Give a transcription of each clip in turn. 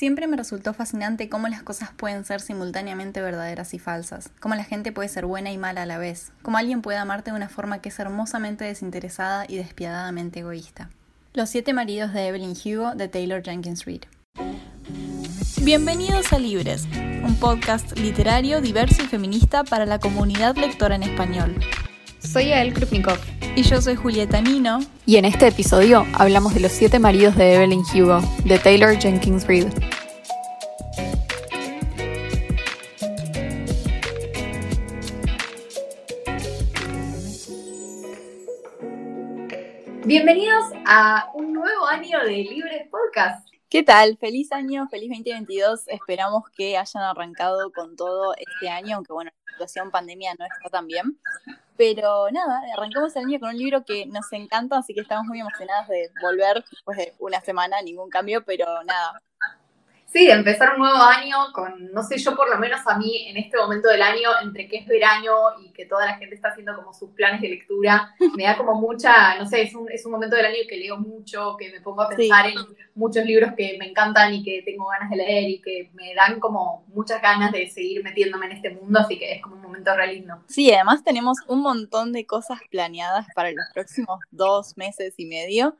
Siempre me resultó fascinante cómo las cosas pueden ser simultáneamente verdaderas y falsas, cómo la gente puede ser buena y mala a la vez, cómo alguien puede amarte de una forma que es hermosamente desinteresada y despiadadamente egoísta. Los siete maridos de Evelyn Hugo de Taylor Jenkins Reid. Bienvenidos a Libres, un podcast literario, diverso y feminista para la comunidad lectora en español. Soy Ael Krupnikov. Y yo soy Julieta Nino. Y en este episodio hablamos de los siete maridos de Evelyn Hugo, de Taylor Jenkins Reid. Bienvenidos a un nuevo año de Libres Podcast. ¿Qué tal? Feliz año, feliz 2022. Esperamos que hayan arrancado con todo este año, aunque bueno, la situación pandemia no está tan bien. Pero nada, arrancamos el año con un libro que nos encanta, así que estamos muy emocionadas de volver después de una semana, ningún cambio, pero nada, Sí, empezar un nuevo año con, no sé, yo por lo menos a mí en este momento del año, entre que es verano y que toda la gente está haciendo como sus planes de lectura, me da como mucha, no sé, es un, es un momento del año que leo mucho, que me pongo a pensar en muchos libros que me encantan y que tengo ganas de leer y que me dan como muchas ganas de seguir metiéndome en este mundo, así que es como un momento re lindo. Sí, además tenemos un montón de cosas planeadas para los próximos dos meses y medio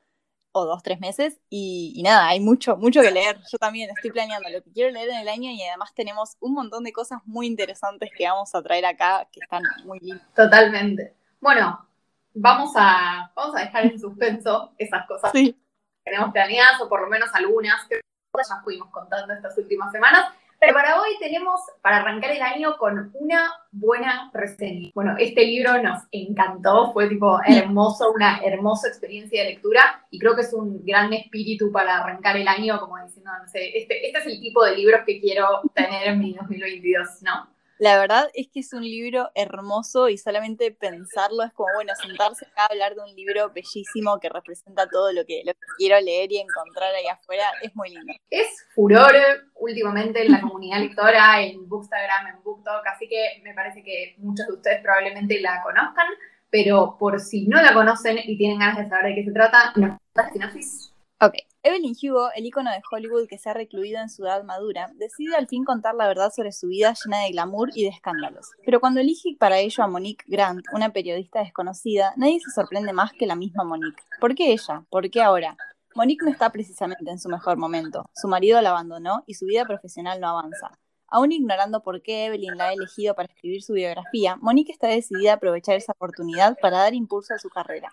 o dos, tres meses y, nada, hay mucho, mucho que leer. Yo también estoy planeando lo que quiero leer en el año y además tenemos un montón de cosas muy interesantes que vamos a traer acá que están muy lindas. Totalmente. Bueno, vamos a, vamos a dejar en suspenso esas cosas sí. que tenemos planeadas o por lo menos algunas que ya fuimos contando estas últimas semanas. Pero para hoy tenemos, para arrancar el año, con una buena reseña. Bueno, este libro nos encantó, fue tipo hermoso, una hermosa experiencia de lectura y creo que es un gran espíritu para arrancar el año, como diciendo, no sé, este, este es el tipo de libros que quiero tener en mi 2022, ¿no? La verdad es que es un libro hermoso y solamente pensarlo es como, bueno, sentarse acá a hablar de un libro bellísimo que representa todo lo que, quiero leer y encontrar ahí afuera, es muy lindo. Es furor últimamente en la comunidad lectora, en Bookstagram, en BookTok, así que me parece que muchos de ustedes probablemente la conozcan, pero por si no la conocen y tienen ganas de saber de qué se trata, ¿nos la sinopsis? Ok. Evelyn Hugo, el icono de Hollywood que se ha recluido en su edad madura, decide al fin contar la verdad sobre su vida llena de glamour y de escándalos. Pero cuando elige para ello a Monique Grant, una periodista desconocida, nadie se sorprende más que la misma Monique. ¿Por qué ella? ¿Por qué ahora? Monique no está precisamente en su mejor momento. Su marido la abandonó y su vida profesional no avanza. Aún ignorando por qué Evelyn la ha elegido para escribir su biografía, Monique está decidida a aprovechar esa oportunidad para dar impulso a su carrera.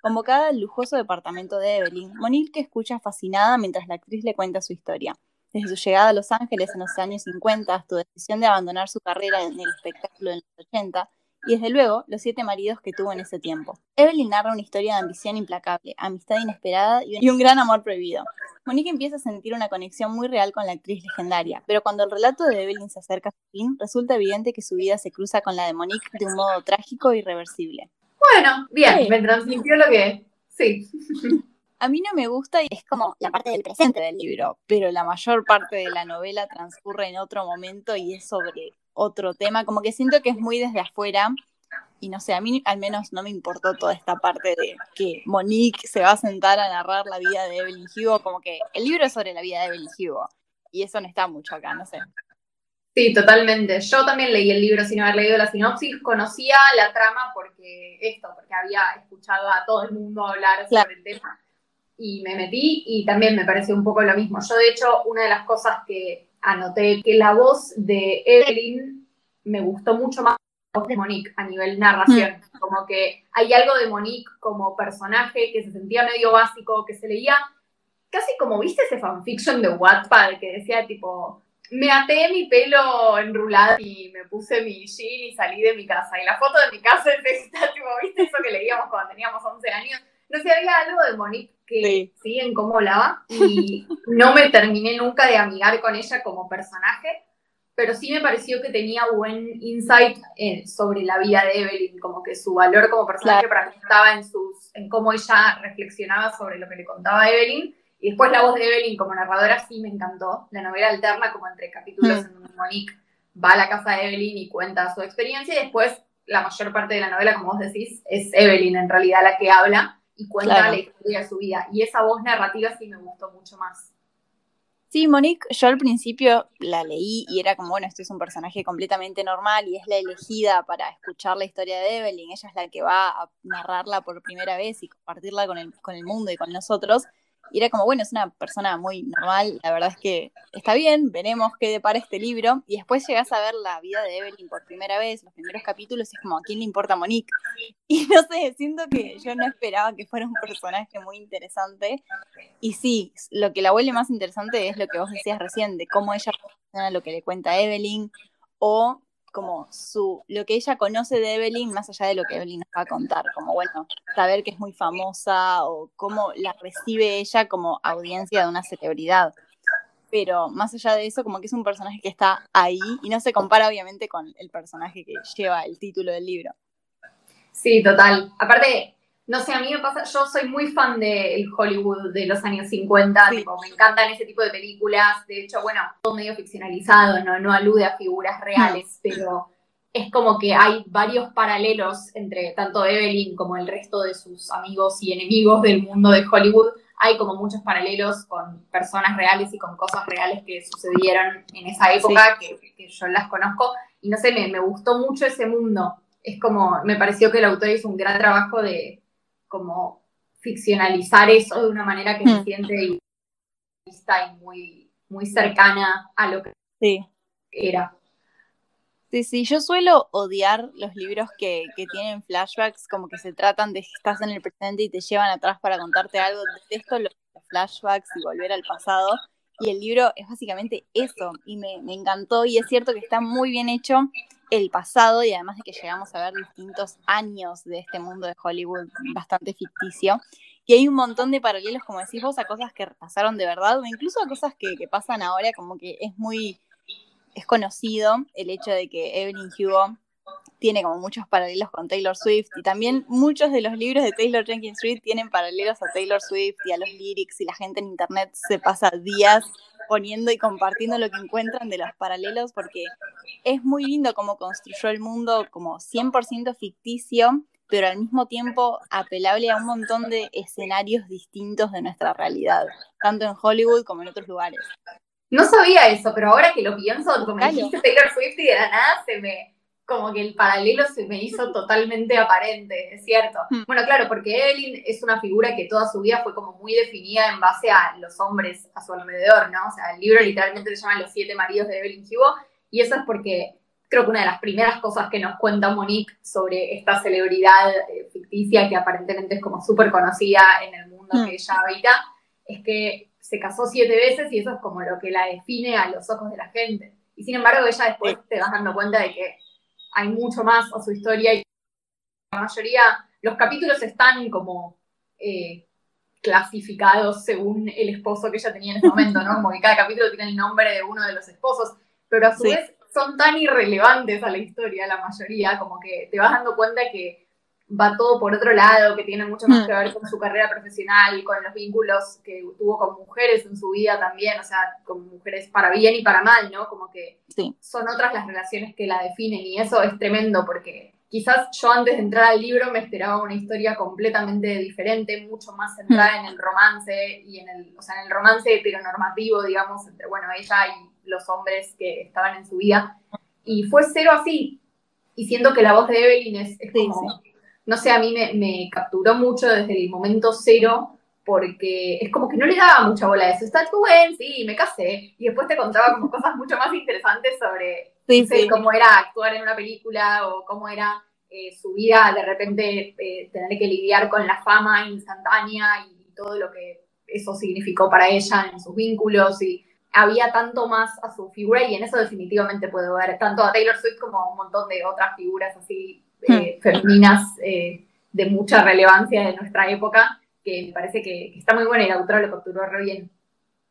Convocada al lujoso departamento de Evelyn, Monique escucha fascinada mientras la actriz le cuenta su historia. Desde su llegada a Los Ángeles en los años 50 hasta su decisión de abandonar su carrera en el espectáculo en los 80, y desde luego los siete maridos que tuvo en ese tiempo. Evelyn narra una historia de ambición implacable, amistad inesperada y un gran amor prohibido. Monique empieza a sentir una conexión muy real con la actriz legendaria, pero cuando el relato de Evelyn se acerca a su fin, resulta evidente que su vida se cruza con la de Monique de un modo trágico e irreversible. Bueno, bien, me transmitió lo que. Sí. A mí no me gusta y es como la parte del presente del libro, pero la mayor parte de la novela transcurre en otro momento y es sobre otro tema. Como que siento que es muy desde afuera y no sé, a mí al menos no me importó toda esta parte de que Monique se va a sentar a narrar la vida de Evelyn Hugo, como que el libro es sobre la vida de Evelyn Hugo y eso no está mucho acá, no sé. Sí, totalmente. Yo también leí el libro sin haber leído la sinopsis, conocía la trama porque esto, porque había escuchado a todo el mundo hablar sobre el tema y me metí y también me pareció un poco lo mismo. Yo de hecho una de las cosas que anoté que la voz de Evelyn me gustó mucho más que la voz de Monique a nivel narración, mm. como que hay algo de Monique como personaje que se sentía medio básico, que se leía casi como viste ese fanfiction de Wattpad que decía tipo me até mi pelo enrulado y me puse mi jean y salí de mi casa. Y la foto de mi casa es esta, tipo, ¿viste eso que leíamos cuando teníamos 11 años? No sé, había algo de Monique que sí. en cómo hablaba y no me terminé nunca de amigar con ella como personaje, pero sí me pareció que tenía buen insight eh, sobre la vida de Evelyn, como que su valor como personaje para mí estaba en, sus, en cómo ella reflexionaba sobre lo que le contaba Evelyn y después la voz de Evelyn como narradora sí me encantó. La novela alterna como entre capítulos mm. en donde Monique va a la casa de Evelyn y cuenta su experiencia y después la mayor parte de la novela, como vos decís, es Evelyn en realidad la que habla y cuenta la historia de su vida. Y esa voz narrativa sí me gustó mucho más. Sí, Monique, yo al principio la leí y era como, bueno, esto es un personaje completamente normal y es la elegida para escuchar la historia de Evelyn, ella es la que va a narrarla por primera vez y compartirla con el, con el mundo y con nosotros. Y era como, bueno, es una persona muy normal, la verdad es que está bien, veremos qué depara este libro. Y después llegas a ver la vida de Evelyn por primera vez, los primeros capítulos, y es como, ¿a quién le importa Monique? Y no sé, siento que yo no esperaba que fuera un personaje muy interesante. Y sí, lo que la vuelve más interesante es lo que vos decías recién, de cómo ella funciona lo que le cuenta Evelyn, o como su, lo que ella conoce de Evelyn, más allá de lo que Evelyn nos va a contar, como bueno, saber que es muy famosa o cómo la recibe ella como audiencia de una celebridad. Pero más allá de eso, como que es un personaje que está ahí y no se compara obviamente con el personaje que lleva el título del libro. Sí, total. Aparte, no sé, a mí me pasa, yo soy muy fan del Hollywood de los años 50, tipo, me encantan ese tipo de películas, de hecho, bueno, todo medio ficcionalizado, no, no alude a figuras reales, pero es como que hay varios paralelos entre tanto Evelyn como el resto de sus amigos y enemigos del mundo de Hollywood. Hay como muchos paralelos con personas reales y con cosas reales que sucedieron en esa época que, yo las conozco. Y no sé, me, me gustó mucho ese mundo. Es como, me pareció que el autor hizo un gran trabajo de, como ficcionalizar eso de una manera que se hmm. siente y muy, muy cercana a lo que era. Sí, sí, yo suelo odiar los libros que, que, tienen flashbacks, como que se tratan de que estás en el presente y te llevan atrás para contarte algo. Detesto los flashbacks y volver al pasado. Y el libro es básicamente eso, y me, me encantó, y es cierto que está muy bien hecho el pasado y además de que llegamos a ver distintos años de este mundo de Hollywood bastante ficticio. Y hay un montón de paralelos, como decís vos, a cosas que pasaron de verdad o incluso a cosas que, pasan ahora, como que es muy, es conocido el hecho de que Evelyn Hugo tiene como muchos paralelos con Taylor Swift y también muchos de los libros de Taylor Jenkins Reid tienen paralelos a Taylor Swift y a los lyrics y la gente en internet se pasa días poniendo y compartiendo lo que encuentran de los paralelos, porque es muy lindo cómo construyó el mundo como 100% ficticio, pero al mismo tiempo apelable a un montón de escenarios distintos de nuestra realidad, tanto en Hollywood como en otros lugares. No sabía eso, pero ahora que lo pienso, como dijiste Taylor Swift y de la nada se me, como que el paralelo se me hizo totalmente aparente, es cierto. Hmm. Bueno, claro, porque Evelyn es una figura que toda su vida fue como muy definida en base a los hombres a su alrededor, ¿no? O sea, el libro literalmente se llama Los siete maridos de Evelyn Hugo, y eso es porque creo que una de las primeras cosas que nos cuenta Monique sobre esta celebridad eh, ficticia que aparentemente es como súper conocida en el mundo hmm. que ella habita, es que se casó siete veces y eso es como lo que la define a los ojos de la gente. Y sin embargo, ella después te vas dando cuenta de que hay mucho más a su historia y la mayoría, los capítulos están como eh, clasificados según el esposo que ella tenía en ese momento, ¿no? Como que cada capítulo tiene el nombre de uno de los esposos, pero a su vez son tan irrelevantes a la historia, la mayoría, como que te vas dando cuenta que va todo por otro lado, que tiene mucho más mm. que ver con su carrera profesional, con los vínculos que tuvo con mujeres en su vida también, o sea, con mujeres para bien y para mal, ¿no? Como que son otras las relaciones que la definen y eso es tremendo porque quizás yo antes de entrar al libro me esperaba una historia completamente diferente, mucho más centrada mm. en el romance y en el, o sea, en el romance heteronormativo, digamos, entre, bueno, ella y los hombres que estaban en su vida. Y fue cero así. Y siento que la voz de Evelyn es, como no sé, a mí me, capturó mucho desde el momento cero, porque es como que no le daba mucha bola a eso. Está bien, sí, me casé. Y después te contaba como cosas mucho más interesantes sobre cómo era actuar en una película o cómo era eh, su vida, de repente eh, tener que lidiar con la fama instantánea y todo lo que eso significó para ella en sus vínculos y había tanto más a su figura y en eso definitivamente puedo ver tanto a Taylor Swift como a un montón de otras figuras así eh, hmm. femeninas eh, de mucha relevancia de nuestra época, que me parece que, está muy buena y la autora lo capturó re bien.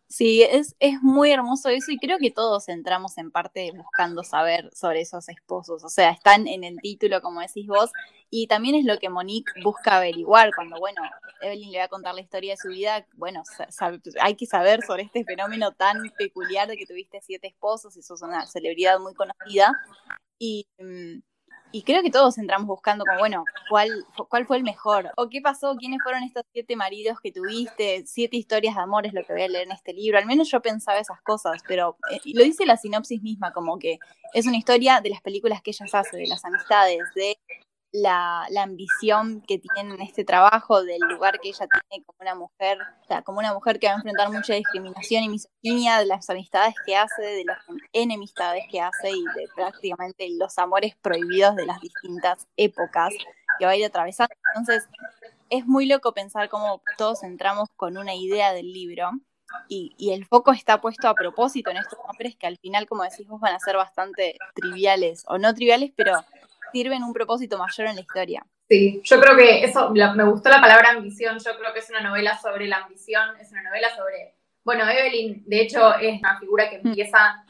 Sí, es, es muy hermoso eso y creo que todos entramos en parte buscando saber sobre esos esposos, o sea, están en el título, como decís vos, y también es lo que Monique busca averiguar cuando, bueno, Evelyn le va a contar la historia de su vida, bueno, hay que saber sobre este fenómeno tan peculiar de que tuviste siete esposos y sos una celebridad muy conocida. Y, mm, y creo que todos entramos buscando como, bueno, ¿cuál, ¿cuál fue el mejor? ¿O qué pasó? ¿Quiénes fueron estos siete maridos que tuviste? Siete historias de amor es lo que voy a leer en este libro. Al menos yo pensaba esas cosas, pero eh, lo dice la sinopsis misma, como que es una historia de las películas que ellas hacen, de las amistades, de la, ambición que tiene en este trabajo, del lugar que ella tiene como una mujer, o sea, como una mujer que va a enfrentar mucha discriminación y misoginia, de las amistades que hace, de las enemistades que hace y de prácticamente los amores prohibidos de las distintas épocas que va a ir atravesando. Entonces, es muy loco pensar cómo todos entramos con una idea del libro. Y, y, el foco está puesto a propósito en estos nombres que al final, como decís vos, van a ser bastante triviales, o no triviales, pero sirven un propósito mayor en la historia. Sí, yo creo que eso, me gustó la palabra ambición, yo creo que es una novela sobre la ambición, es una novela sobre, bueno, Evelyn, de hecho, es una figura que mm. empieza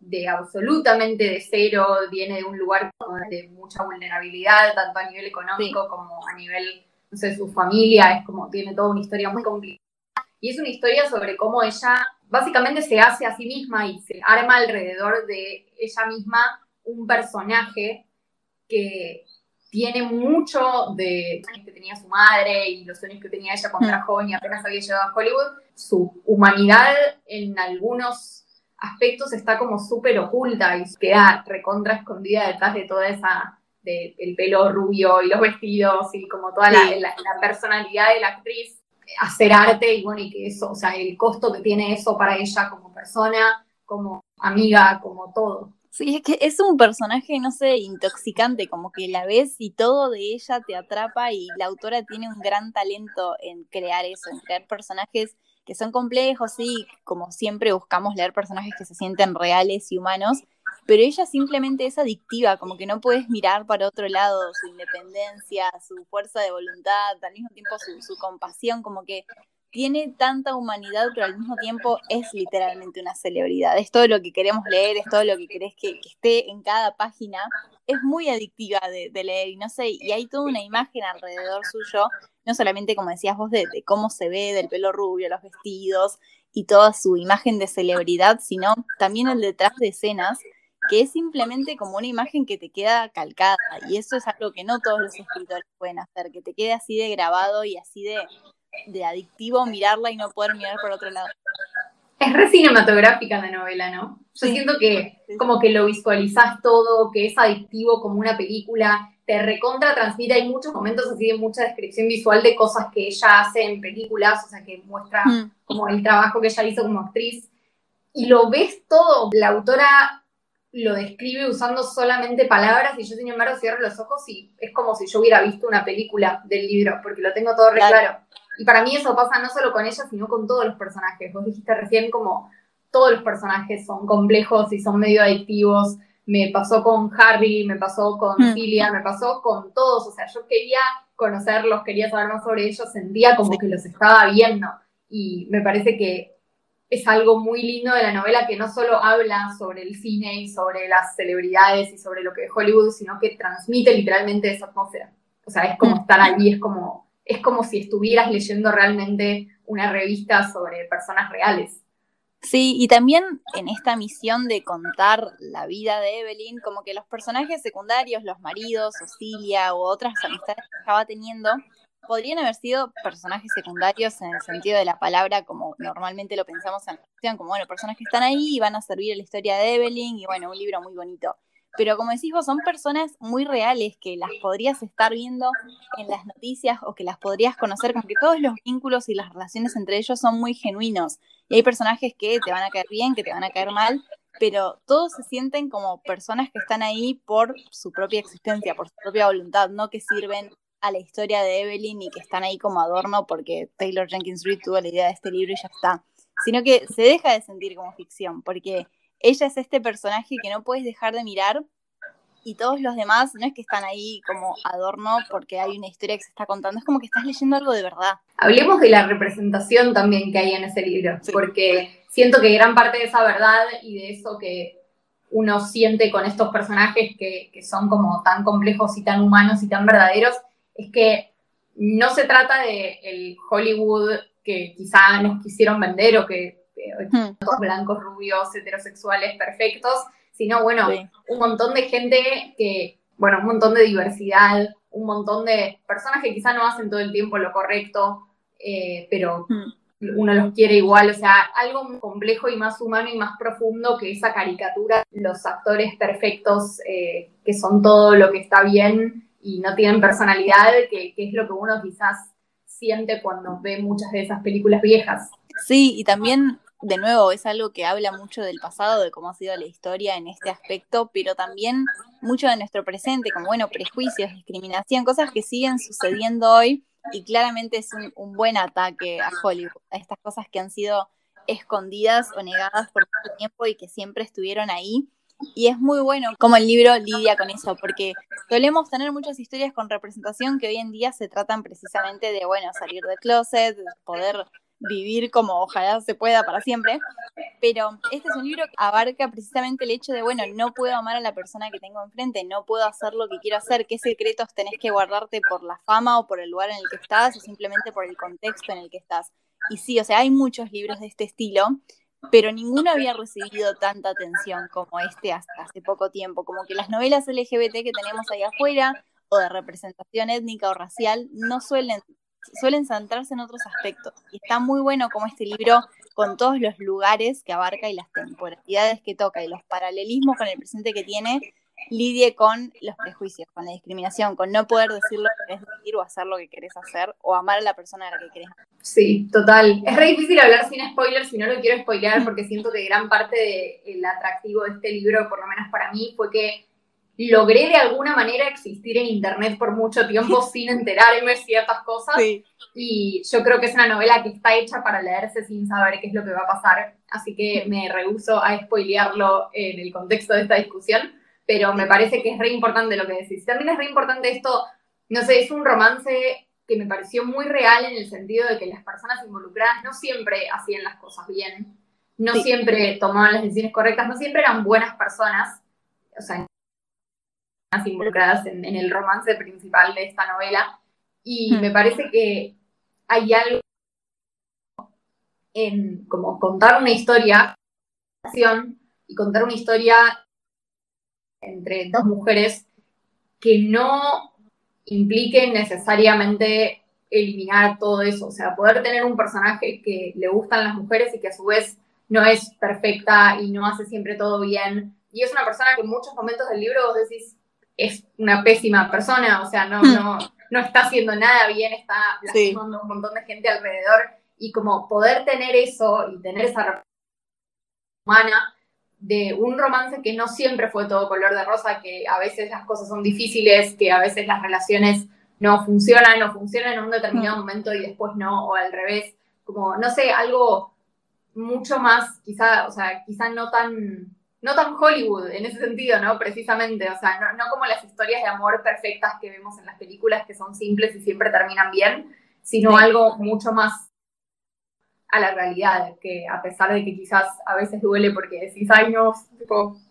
de absolutamente de cero, viene de un lugar de mucha vulnerabilidad, tanto a nivel económico como a nivel, no sé, su familia, es como, tiene toda una historia muy complicada. Y es una historia sobre cómo ella básicamente se hace a sí misma y se arma alrededor de ella misma un personaje que tiene mucho de que tenía su madre y los sueños que tenía ella cuando era mm. joven y apenas había llegado a Hollywood, su humanidad en algunos aspectos está como súper oculta y queda recontra escondida detrás de toda esa, de, el pelo rubio y los vestidos y como toda la, la, personalidad de la actriz, hacer arte y bueno, y que eso, o sea, el costo que tiene eso para ella como persona, como amiga, como todo. Sí, es que es un personaje, no sé, intoxicante, como que la ves y todo de ella te atrapa y la autora tiene un gran talento en crear eso, en crear personajes que son complejos, sí, como siempre buscamos leer personajes que se sienten reales y humanos, pero ella simplemente es adictiva, como que no puedes mirar para otro lado su independencia, su fuerza de voluntad, al mismo tiempo su, su compasión, como que tiene tanta humanidad, pero al mismo tiempo es literalmente una celebridad. Es todo lo que queremos leer, es todo lo que querés que, esté en cada página. Es muy adictiva de, leer y no sé, y hay toda una imagen alrededor suyo, no solamente como decías vos, de, cómo se ve, del pelo rubio, los vestidos y toda su imagen de celebridad, sino también el detrás de escenas, que es simplemente como una imagen que te queda calcada. Y eso es algo que no todos los escritores pueden hacer, que te quede así de grabado y así de de adictivo mirarla y no poder mirar por otro lado. Es re cinematográfica la novela, ¿no? Yo siento que como que lo visualizás todo, que es adictivo como una película, te recontra transmite, hay muchos momentos así de mucha descripción visual de cosas que ella hace en películas, o sea, que muestra mm. como el trabajo que ella hizo como actriz, y lo ves todo, la autora lo describe usando solamente palabras y yo sin embargo cierro los ojos y es como si yo hubiera visto una película del libro, porque lo tengo todo re claro. Y para mí eso pasa no solo con ella, sino con todos los personajes. Vos dijiste recién como todos los personajes son complejos y son medio adictivos. Me pasó con Harry, me pasó con mm. Celia, me pasó con todos. O sea, yo quería conocerlos, quería saber más sobre ellos, sentía como que los estaba viendo. Y me parece que es algo muy lindo de la novela que no solo habla sobre el cine y sobre las celebridades y sobre lo que es Hollywood, sino que transmite literalmente esa atmósfera. O sea, es como mm. estar allí, es como es como si estuvieras leyendo realmente una revista sobre personas reales. Sí, y también en esta misión de contar la vida de Evelyn, como que los personajes secundarios, los maridos, Ocilia o otras amistades que estaba teniendo, podrían haber sido personajes secundarios en el sentido de la palabra, como normalmente lo pensamos en la ficción, como bueno, personas que están ahí y van a servir a la historia de Evelyn, y bueno, un libro muy bonito pero como decís vos, son personas muy reales que las podrías estar viendo en las noticias o que las podrías conocer, como que todos los vínculos y las relaciones entre ellos son muy genuinos. Y hay personajes que te van a caer bien, que te van a caer mal, pero todos se sienten como personas que están ahí por su propia existencia, por su propia voluntad, no que sirven a la historia de Evelyn y que están ahí como adorno porque Taylor Jenkins Reid tuvo la idea de este libro y ya está, sino que se deja de sentir como ficción, porque ella es este personaje que no puedes dejar de mirar y todos los demás no es que están ahí como adorno porque hay una historia que se está contando, es como que estás leyendo algo de verdad. Hablemos de la representación también que hay en ese libro, porque siento que gran parte de esa verdad y de eso que uno siente con estos personajes que, que son como tan complejos y tan humanos y tan verdaderos, es que no se trata de el Hollywood que quizá nos quisieron vender o que Hmm. todos blancos, rubios, heterosexuales, perfectos, sino bueno, un montón de gente que bueno, un montón de diversidad, un montón de personas que quizá no hacen todo el tiempo lo correcto, eh, pero hmm. uno los quiere igual, o sea, algo muy complejo y más humano y más profundo que esa caricatura, los actores perfectos eh, que son todo lo que está bien y no tienen personalidad, que, que es lo que uno quizás siente cuando ve muchas de esas películas viejas. Sí, y también de nuevo, es algo que habla mucho del pasado, de cómo ha sido la historia en este aspecto, pero también mucho de nuestro presente, como, bueno, prejuicios, discriminación, cosas que siguen sucediendo hoy y claramente es un, buen ataque a Hollywood, a estas cosas que han sido escondidas o negadas por mucho tiempo y que siempre estuvieron ahí. Y es muy bueno como el libro lidia con eso, porque solemos tener muchas historias con representación que hoy en día se tratan precisamente de, bueno, salir del closet, poder vivir como ojalá se pueda para siempre, pero este es un libro que abarca precisamente el hecho de, bueno, no puedo amar a la persona que tengo enfrente, no puedo hacer lo que quiero hacer, qué secretos tenés que guardarte por la fama o por el lugar en el que estás o simplemente por el contexto en el que estás. Y sí, o sea, hay muchos libros de este estilo, pero ninguno había recibido tanta atención como este hasta hace poco tiempo, como que las novelas LGBT que tenemos ahí afuera o de representación étnica o racial no suelen suelen centrarse en otros aspectos. Y está muy bueno como este libro, con todos los lugares que abarca y las temporalidades que toca y los paralelismos con el presente que tiene, lidie con los prejuicios, con la discriminación, con no poder decir lo que querés decir o hacer lo que querés hacer o amar a la persona a la que querés. Sí, total. Es re difícil hablar sin spoilers si no lo quiero spoilear porque siento que gran parte del atractivo de este libro, por lo menos para mí, fue que logré de alguna manera existir en Internet por mucho tiempo sin enterarme de ciertas cosas. Y yo creo que es una novela que está hecha para leerse sin saber qué es lo que va a pasar. Así que me rehuso a spoilearlo en el contexto de esta discusión. Pero me parece que es re importante lo que decís. También es re importante esto, no sé, es un romance que me pareció muy real en el sentido de que las personas involucradas no siempre hacían las cosas bien, no siempre tomaban las decisiones correctas, no siempre eran buenas personas. O sea, involucradas en, el romance principal de esta novela. Y hmm. me parece que hay algo en como contar una historia y contar una historia entre dos mujeres que no implique necesariamente eliminar todo eso, o sea, poder tener un personaje que le gustan las mujeres y que a su vez no es perfecta y no hace siempre todo bien, y es una persona que en muchos momentos del libro vos decís, es una pésima persona, o sea, no, hmm. no, no está haciendo nada bien, está lastimando un montón de gente alrededor y como poder tener eso y tener esa humana de un romance que no siempre fue todo color de rosa, que a veces las cosas son difíciles, que a veces las relaciones no funcionan, no funcionan en un determinado hmm. momento y después no, o al revés, como, no sé, algo mucho más, quizá, o sea, quizá no tan no tan Hollywood en ese sentido, ¿no? Precisamente, o sea, no, como las historias de amor perfectas que vemos en las películas que son simples y siempre terminan bien, sino algo mucho más a la realidad, que a pesar de que quizás a veces duele porque decís, ay, no,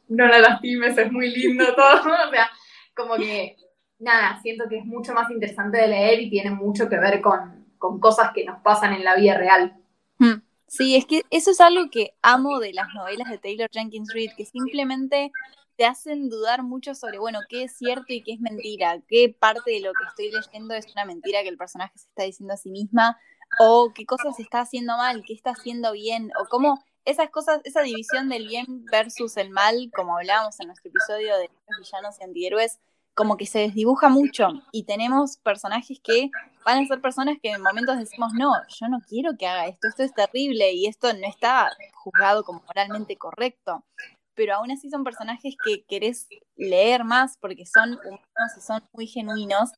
no la lastimes, es muy lindo todo, o sea, como que, nada, siento que es mucho más interesante de leer y tiene mucho que ver con, cosas que nos pasan en la vida real. Sí, es que eso es algo que amo de las novelas de Taylor Jenkins Reid, que simplemente te hacen dudar mucho sobre, bueno, qué es cierto y qué es mentira, qué parte de lo que estoy leyendo es una mentira que el personaje se está diciendo a sí misma, o qué cosas está haciendo mal, qué está haciendo bien, o cómo esas cosas, esa división del bien versus el mal, como hablábamos en nuestro episodio de los villanos y antihéroes, como que se desdibuja mucho y tenemos personajes que van a ser personas que en momentos decimos, no, yo no quiero que haga esto, esto es terrible y esto no está juzgado como moralmente correcto. Pero aún así son personajes que querés leer más porque son humanos y son muy genuinos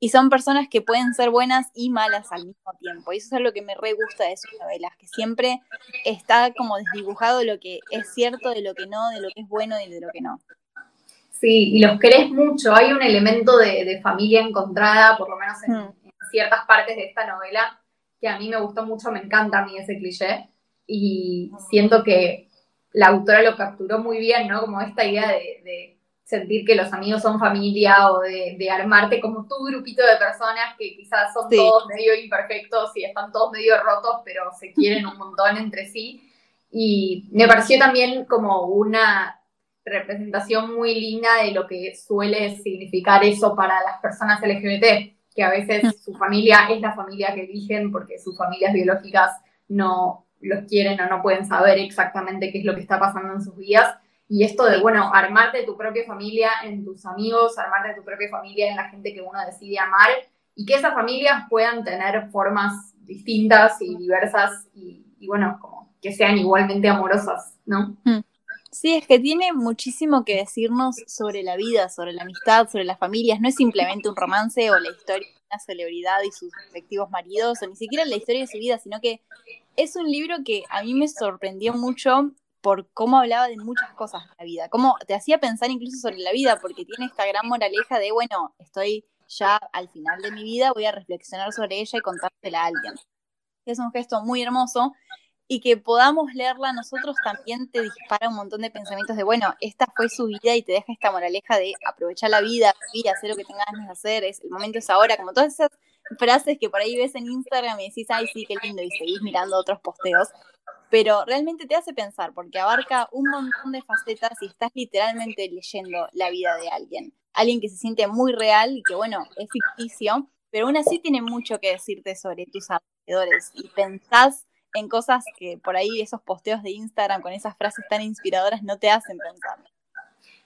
y son personas que pueden ser buenas y malas al mismo tiempo. Y eso es algo que me re gusta de sus novelas, que siempre está como desdibujado lo que es cierto de lo que no, de lo que es bueno y de lo que no. Sí, y los querés mucho. Hay un elemento de, familia encontrada, por lo menos hmm. en, ciertas partes de esta novela, que a mí me gustó mucho, me encanta a mí ese cliché. Y siento que la autora lo capturó muy bien, ¿no? Como esta idea de, sentir que los amigos son familia o de, armarte como tu grupito de personas que quizás son todos medio imperfectos y están todos medio rotos, pero se quieren un montón entre sí. Y me pareció también como una representación muy linda de lo que suele significar eso para las personas LGBT, que a veces mm. su familia es la familia que eligen porque sus familias biológicas no los quieren o no pueden saber exactamente qué es lo que está pasando en sus vidas. Y esto de, bueno, armarte tu propia familia en tus amigos, armarte tu propia familia en la gente que uno decide amar y que esas familias puedan tener formas distintas y diversas y, bueno, como que sean igualmente amorosas, ¿no? Sí, es que tiene muchísimo que decirnos sobre la vida, sobre la amistad, sobre las familias. No es simplemente un romance o la historia de una celebridad y sus respectivos maridos, o ni siquiera la historia de su vida, sino que es un libro que a mí me sorprendió mucho por cómo hablaba de muchas cosas de la vida, cómo te hacía pensar incluso sobre la vida, porque tiene esta gran moraleja de, bueno, estoy ya al final de mi vida, voy a reflexionar sobre ella y contársela a alguien. Es un gesto muy hermoso y que podamos leerla nosotros también te dispara un montón de pensamientos de, bueno, esta fue su vida y te deja esta moraleja de aprovechar la vida, vivir, hacer lo que tengas ganas de hacer, es, el momento es ahora, como todas esas frases que por ahí ves en Instagram y decís, ay, sí, qué lindo, y seguís mirando otros posteos, pero realmente te hace pensar porque abarca un montón de facetas y estás literalmente leyendo la vida de alguien. Alguien que se siente muy real y que, bueno, es ficticio, pero aún así tiene mucho que decirte sobre tus alrededores y pensás en cosas que por ahí esos posteos de Instagram con esas frases tan inspiradoras no te hacen pensar.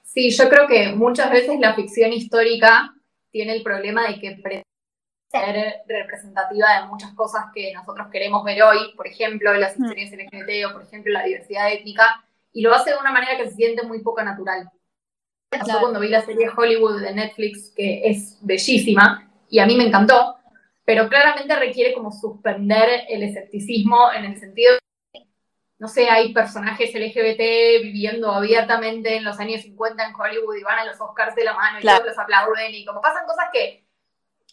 Sí, yo creo que muchas veces la ficción histórica tiene el problema de que pretende ser representativa de muchas cosas que nosotros queremos ver hoy, por ejemplo, las mm. historias LGBT o por ejemplo la diversidad étnica, y lo hace de una manera que se siente muy poco natural. Pasó cuando vi la serie Hollywood de Netflix, que es bellísima, y a mí me encantó, pero claramente requiere como suspender el escepticismo en el sentido de, no sé, hay personajes LGBT viviendo abiertamente en los años 50 en Hollywood y van a los Oscars de la mano y todos los aplauden y como pasan cosas que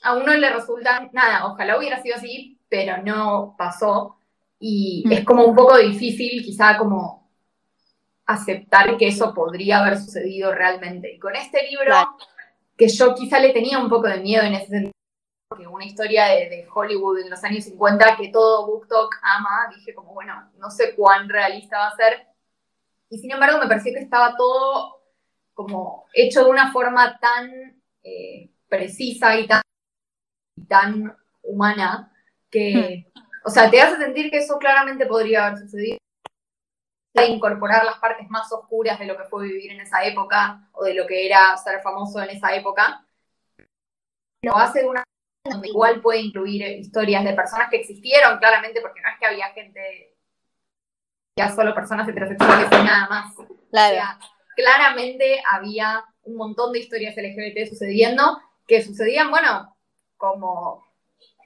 a uno le resultan, nada, ojalá hubiera sido así, pero no pasó y mm. es como un poco difícil quizá como aceptar que eso podría haber sucedido realmente. Y con este libro, que yo quizá le tenía un poco de miedo en ese sentido, porque una historia de, Hollywood en los años 50 que todo BookTok ama, dije como, bueno, no sé cuán realista va a ser. Y sin embargo me pareció que estaba todo como hecho de una forma tan eh, precisa y tan, tan humana que, hmm. o sea, te hace sentir que eso claramente podría haber sucedido. De incorporar las partes más oscuras de lo que fue vivir en esa época o de lo que era ser famoso en esa época. Lo hace de una igual puede incluir historias de personas que existieron, claramente, porque no es que había gente, ya solo personas heterosexuales y nada más. claramente había un montón de historias LGBT sucediendo, que sucedían, bueno, como,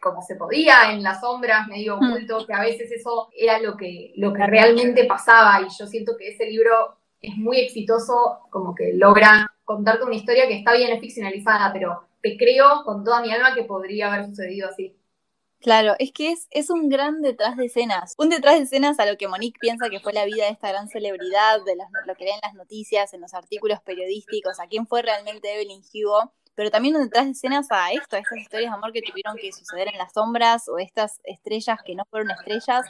como se podía, en las sombras, medio hmm. oculto, que a veces eso era lo que, lo que realmente pasaba, y yo siento que ese libro es muy exitoso, como que logra contarte una historia que está bien ficcionalizada, pero te creo con toda mi alma que podría haber sucedido así. Claro, es que es, es un gran detrás de escenas. Un detrás de escenas a lo que Monique piensa que fue la vida de esta gran celebridad, de lo que ven en las noticias, en los artículos periodísticos, a quién fue realmente Evelyn Hugo, pero también un detrás de escenas a esto, a estas historias de amor que tuvieron que suceder en las sombras, o estas estrellas que no fueron estrellas,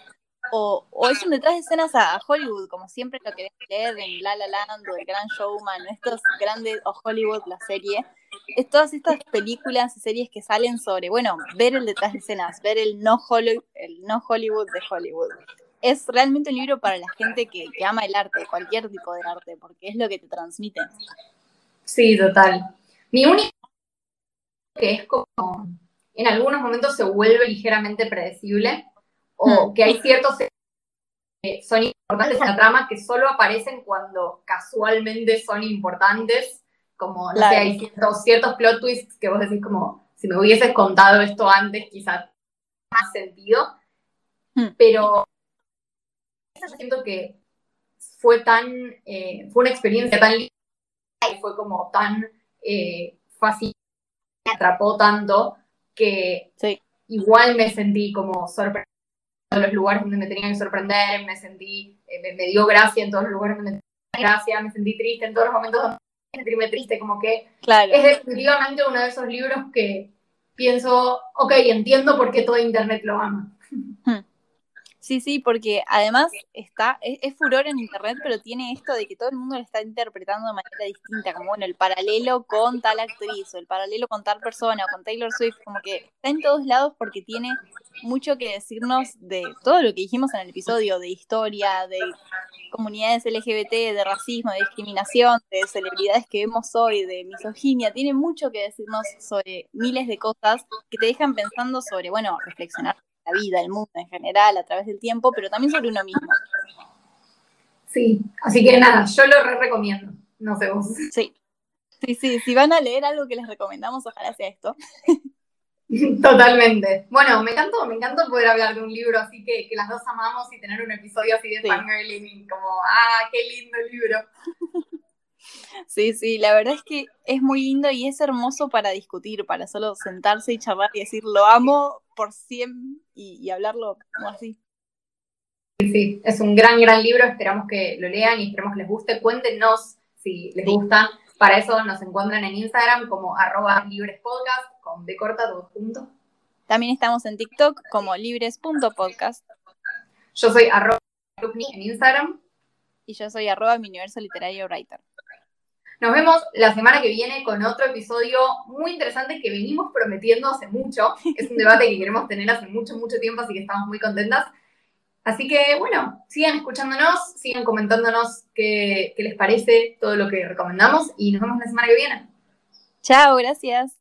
o, o es un detrás de escenas a, Hollywood, como siempre lo querés leer en La La Land o El Gran Showman, estos grandes, o Hollywood, la serie, es todas estas películas y series que salen sobre, bueno, ver el detrás de escenas, ver el no, Hollywood, el no Hollywood de Hollywood. Es realmente un libro para la gente que, que ama el arte, cualquier tipo de arte, porque es lo que te transmite. Sí, total. Mi único que es como en algunos momentos se vuelve ligeramente predecible o hmm. que hay ciertos que son importantes en la trama que solo aparecen cuando casualmente son importantes como, no sé, hay ciertos, plot twists que vos decís como, si me hubieses contado esto antes, quizás más sentido. Hmm. Pero yo siento que fue tan, eh, fue una experiencia tan linda y fue como tan eh, fácil, me atrapó tanto que igual me sentí como sorprendida en los lugares donde me tenían que sorprender, me sentí, eh, me, me, dio gracia en todos los lugares donde me dio gracia, me sentí triste en todos los momentos donde sentirme triste, como que es definitivamente uno de esos libros que pienso, ok, entiendo por qué todo Internet lo ama. Hmm. Sí, sí, porque además está, es, furor en internet, pero tiene esto de que todo el mundo lo está interpretando de manera distinta, como bueno, el paralelo con tal actriz, o el paralelo con tal persona, o con Taylor Swift, como que está en todos lados porque tiene mucho que decirnos de todo lo que dijimos en el episodio, de historia, de comunidades LGBT, de racismo, de discriminación, de celebridades que vemos hoy, de misoginia, tiene mucho que decirnos sobre miles de cosas que te dejan pensando sobre, bueno, reflexionar la vida, el mundo en general, a través del tiempo, pero también sobre uno mismo. Sí, así que nada, yo lo re recomiendo. No sé vos. Sí. Sí, sí, si van a leer algo que les recomendamos, ojalá sea esto. Totalmente. Bueno, me encantó, me encantó poder hablar de un libro así que, que las dos amamos y tener un episodio así de sí. fangirling, como, ah, qué lindo libro. Sí, sí, la verdad es que es muy lindo y es hermoso para discutir, para solo sentarse y charlar y decir lo amo por siempre y, hablarlo como así. Sí, es un gran, gran libro, esperamos que lo lean y esperamos que les guste. Cuéntenos si les gusta. Para eso nos encuentran en Instagram como arroba librespodcast con B corta todo junto. También estamos en TikTok como libres.podcast. Yo soy arroba en Instagram. Y yo soy arroba mi universo literario writer. Nos vemos la semana que viene con otro episodio muy interesante que venimos prometiendo hace mucho. Es un debate que queremos tener hace mucho, mucho tiempo, así que estamos muy contentas. Así que bueno, sigan escuchándonos, sigan comentándonos qué, qué les parece todo lo que recomendamos y nos vemos la semana que viene. Chao, gracias.